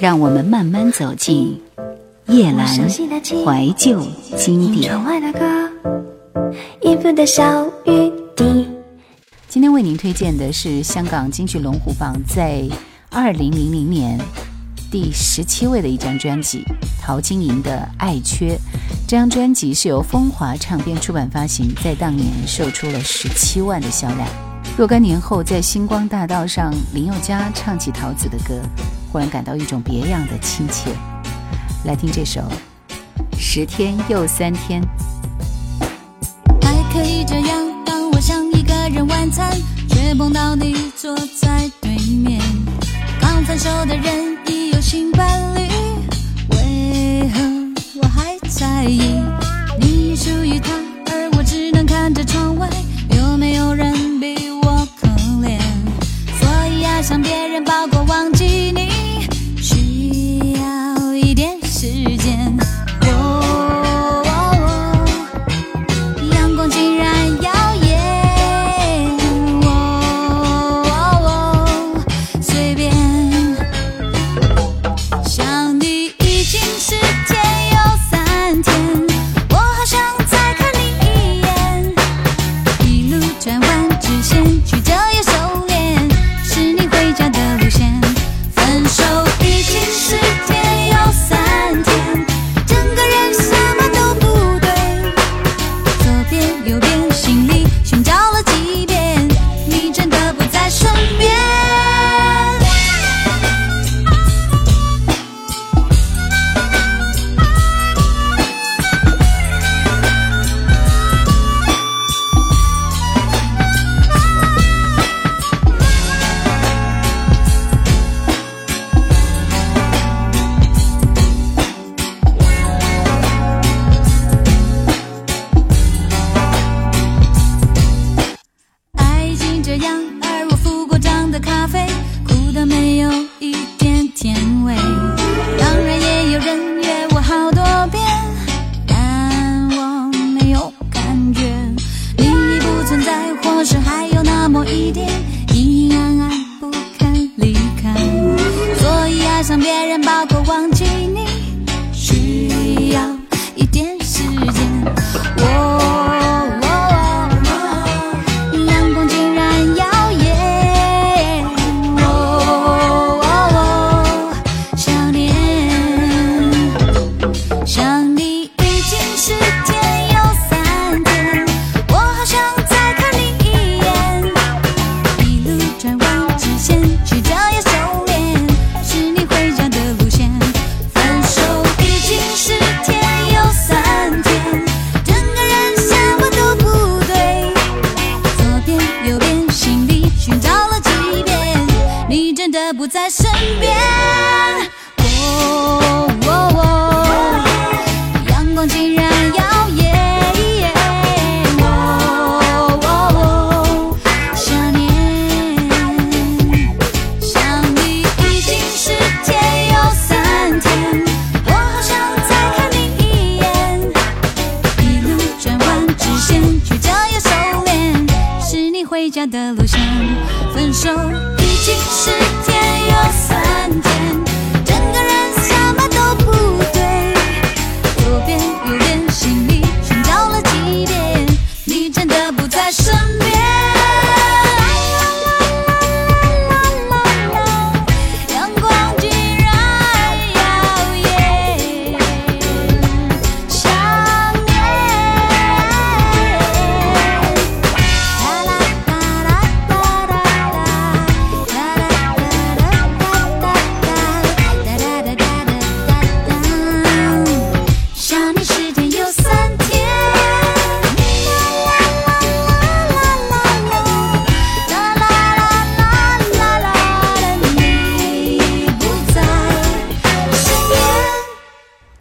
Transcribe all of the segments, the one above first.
让我们慢慢走进夜阑怀旧经典。今天为您推荐的是香港京剧龙虎榜在二零零零年第十七位的一张专辑陶晶莹的《爱缺》。这张专辑是由风华唱片出版发行，在当年售出了十七万的销量。若干年后，在星光大道上，林宥嘉唱起陶子的歌。忽然感到一种别样的亲切，来听这首《十天又三天》。还可以这样，当我想一个人晚餐，却碰到你坐在对面。刚分手的人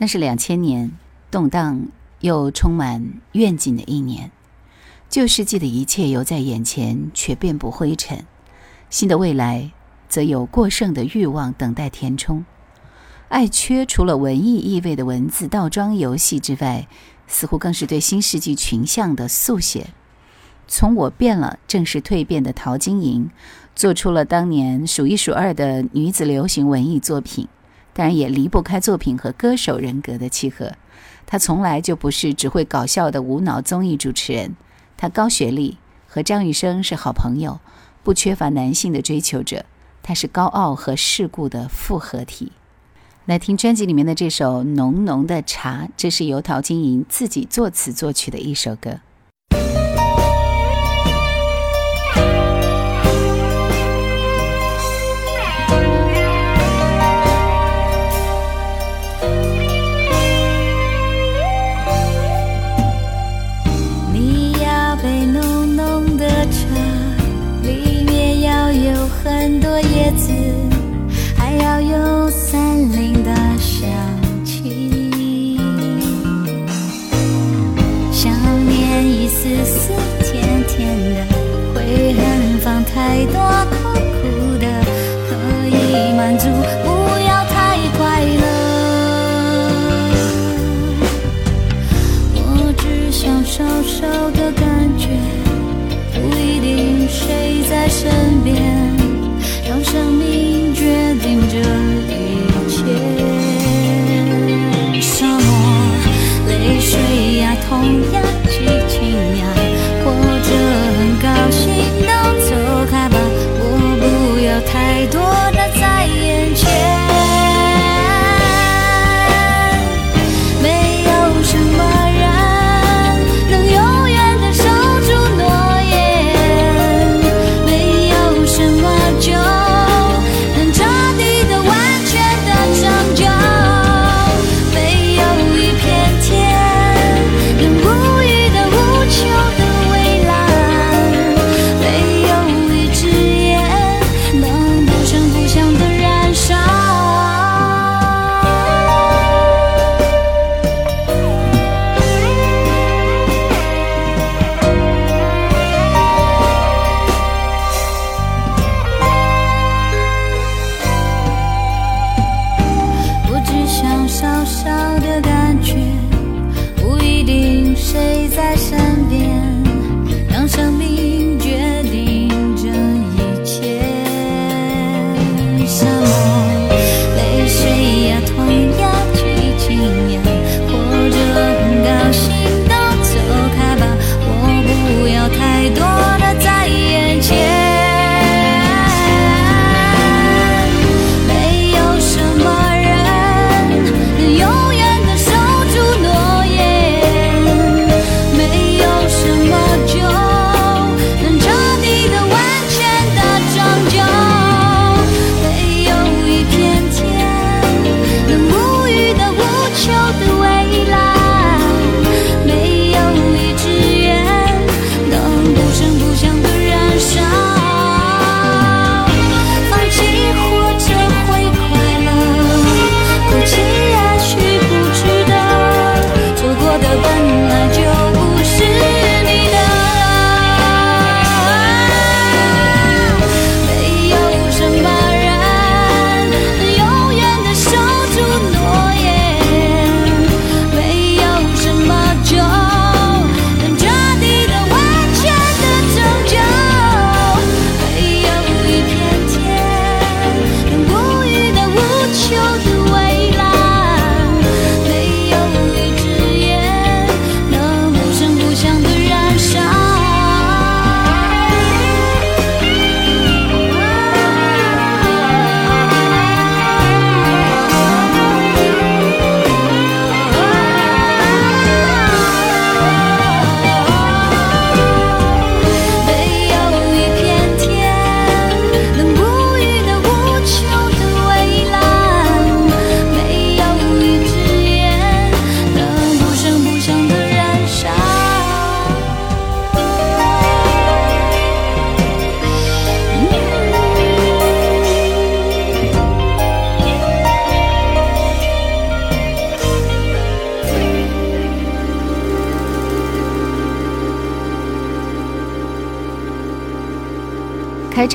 是两千年，动荡又充满愿景的一年。旧世纪的一切犹在眼前，却遍布灰尘；新的未来，则有过剩的欲望等待填充。爱缺除了文艺意味的文字倒装游戏之外，似乎更是对新世纪群像的速写。从我变了，正是蜕变的陶晶莹，做出了当年数一数二的女子流行文艺作品。当然也离不开作品和歌手人格的契合。他从来就不是只会搞笑的无脑综艺主持人，他高学历，和张雨生是好朋友，不缺乏男性的追求者。他是高傲和世故的复合体。来听专辑里面的这首《浓浓的茶》，这是由陶晶莹自己作词作曲的一首歌。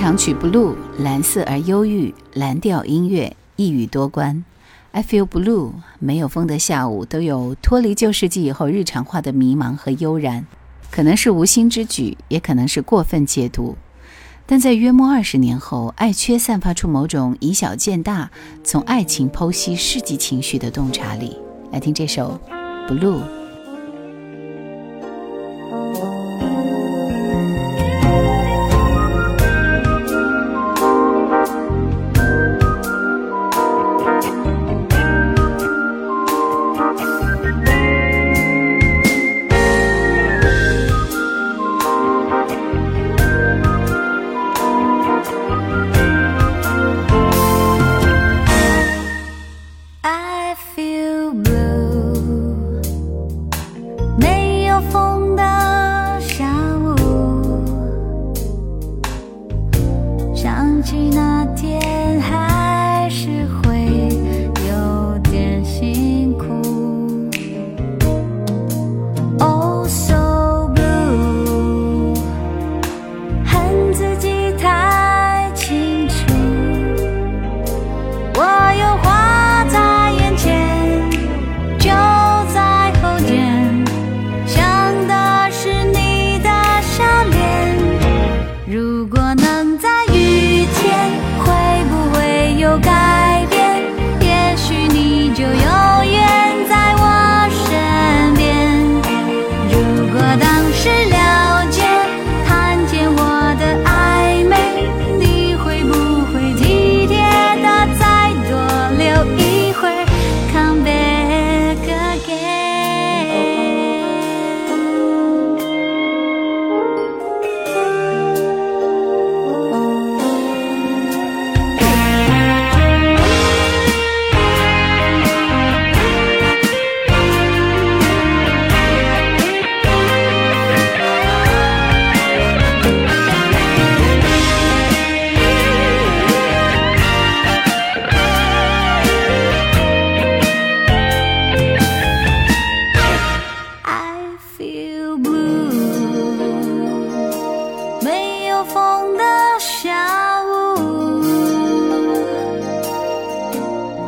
长曲《Blue》，蓝色而忧郁，蓝调音乐一语多关。I feel blue，没有风的下午都有脱离旧世纪以后日常化的迷茫和悠然，可能是无心之举，也可能是过分解读。但在约莫二十年后，爱缺散发出某种以小见大、从爱情剖析世纪情绪的洞察力。来听这首《Blue》。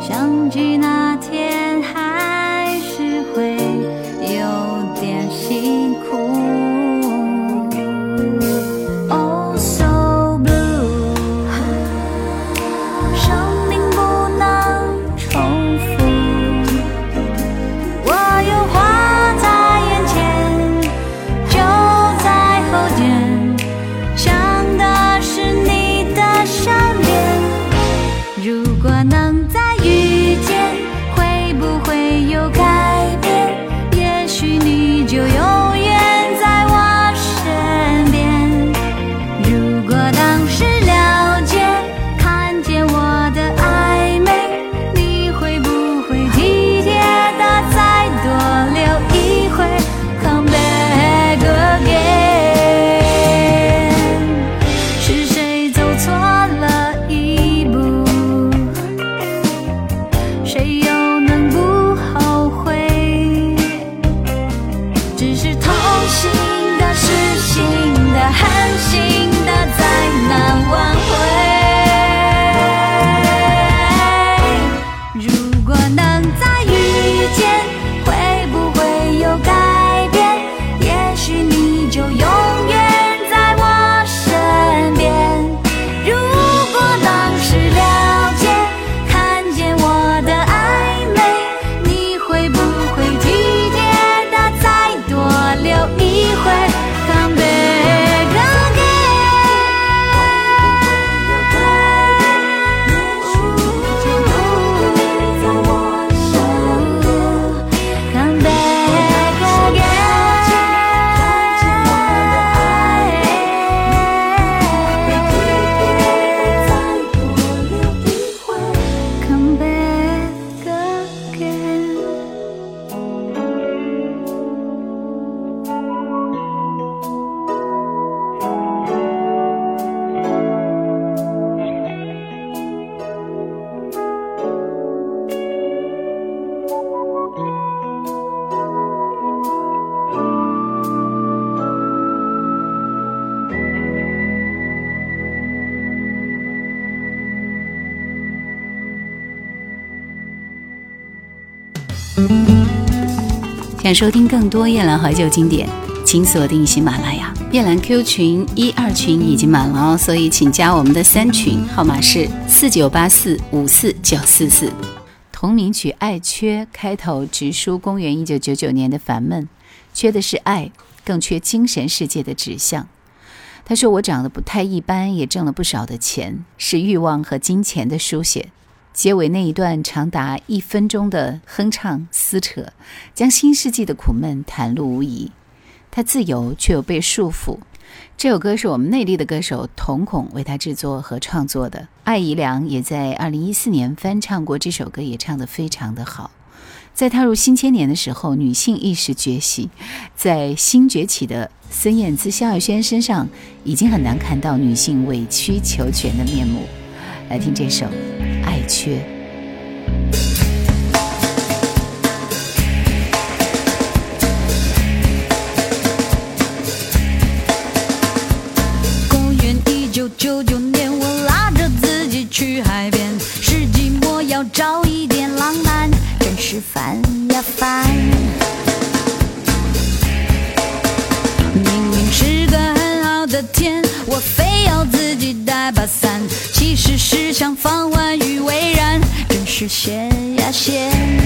想起那天想收听更多夜兰怀旧经典，请锁定喜马拉雅。夜兰 Q 群一二群已经满了哦，所以请加我们的三群，号码是四九八四五四九四四。同名曲《爱缺》开头直抒公元一九九九年的烦闷，缺的是爱，更缺精神世界的指向。他说：“我长得不太一般，也挣了不少的钱，是欲望和金钱的书写。”结尾那一段长达一分钟的哼唱撕扯，将新世纪的苦闷袒露无遗。他自由却又被束缚。这首歌是我们内地的歌手瞳孔为他制作和创作的。艾怡良也在二零一四年翻唱过这首歌，也唱得非常的好。在踏入新千年的时候，女性意识觉醒，在新崛起的孙燕姿、萧亚轩身上，已经很难看到女性委曲求全的面目。来听这首《爱缺》。公元一九九九年，我拉着自己去海边，是寂寞要找一点浪漫，真是烦呀烦。只想放完鱼为然，真是闲呀闲。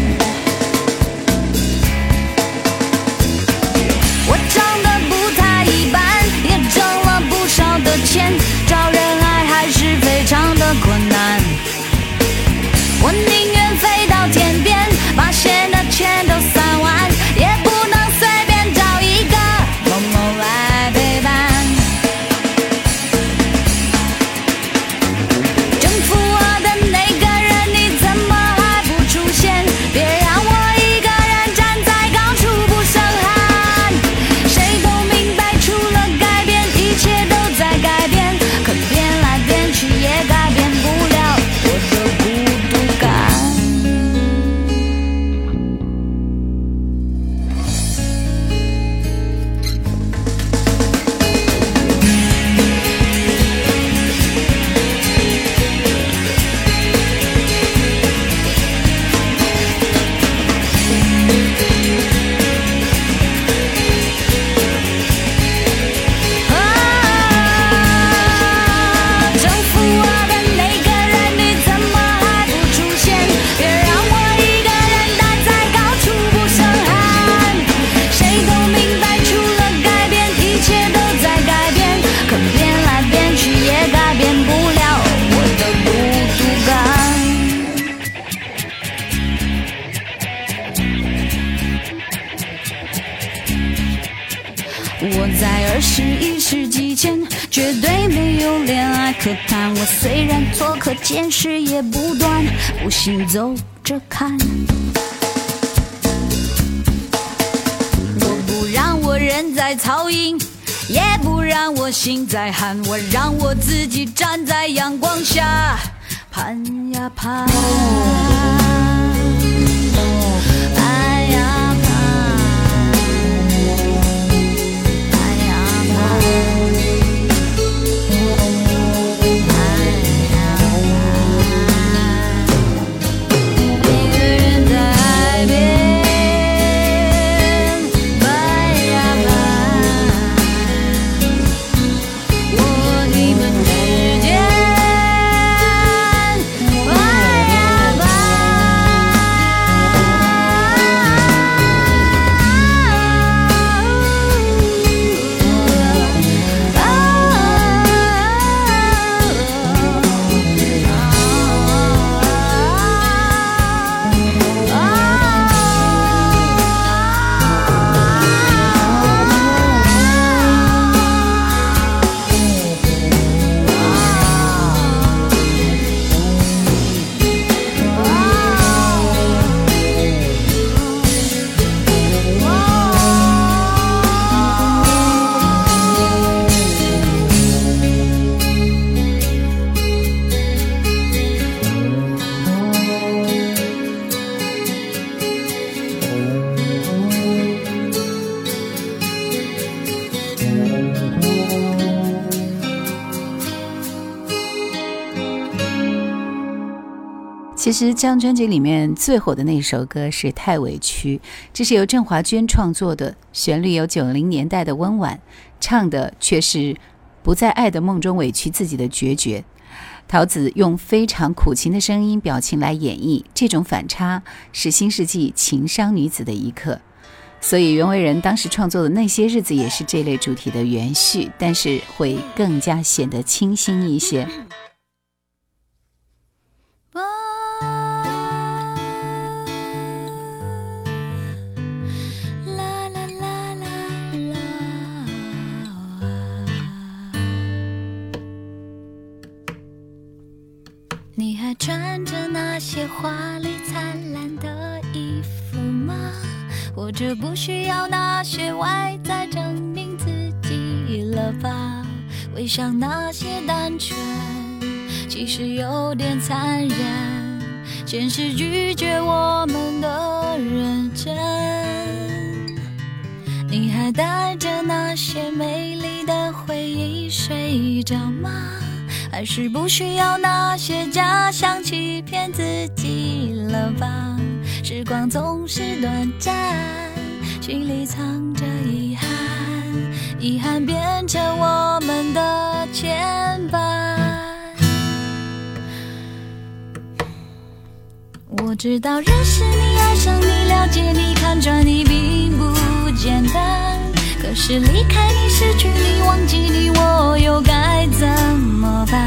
然错可见识也不断，不信走着看。我不让我人在曹营，也不让我心在寒。我让我自己站在阳光下，盼呀，盼其实这张专辑里面最火的那首歌是《太委屈》，这是由郑华娟创作的，旋律有九零年代的温婉，唱的却是不在爱的梦中委屈自己的决绝。桃子用非常苦情的声音表情来演绎，这种反差是新世纪情商女子的一刻。所以袁惟仁当时创作的那些日子也是这类主题的延续，但是会更加显得清新一些。穿着那些华丽灿烂的衣服吗？或者不需要那些外在证明自己了吧？微笑那些单纯，其实有点残忍。现实拒绝我们的认真。你还带着那些美丽的回忆睡着吗？还是不需要那些假象欺骗自己了吧？时光总是短暂，心里藏着遗憾，遗憾变成我们的牵绊。我知道认识你、爱上你、了解你、看穿你并不简单。可是离开你、失去你、忘记你，我又该怎么办？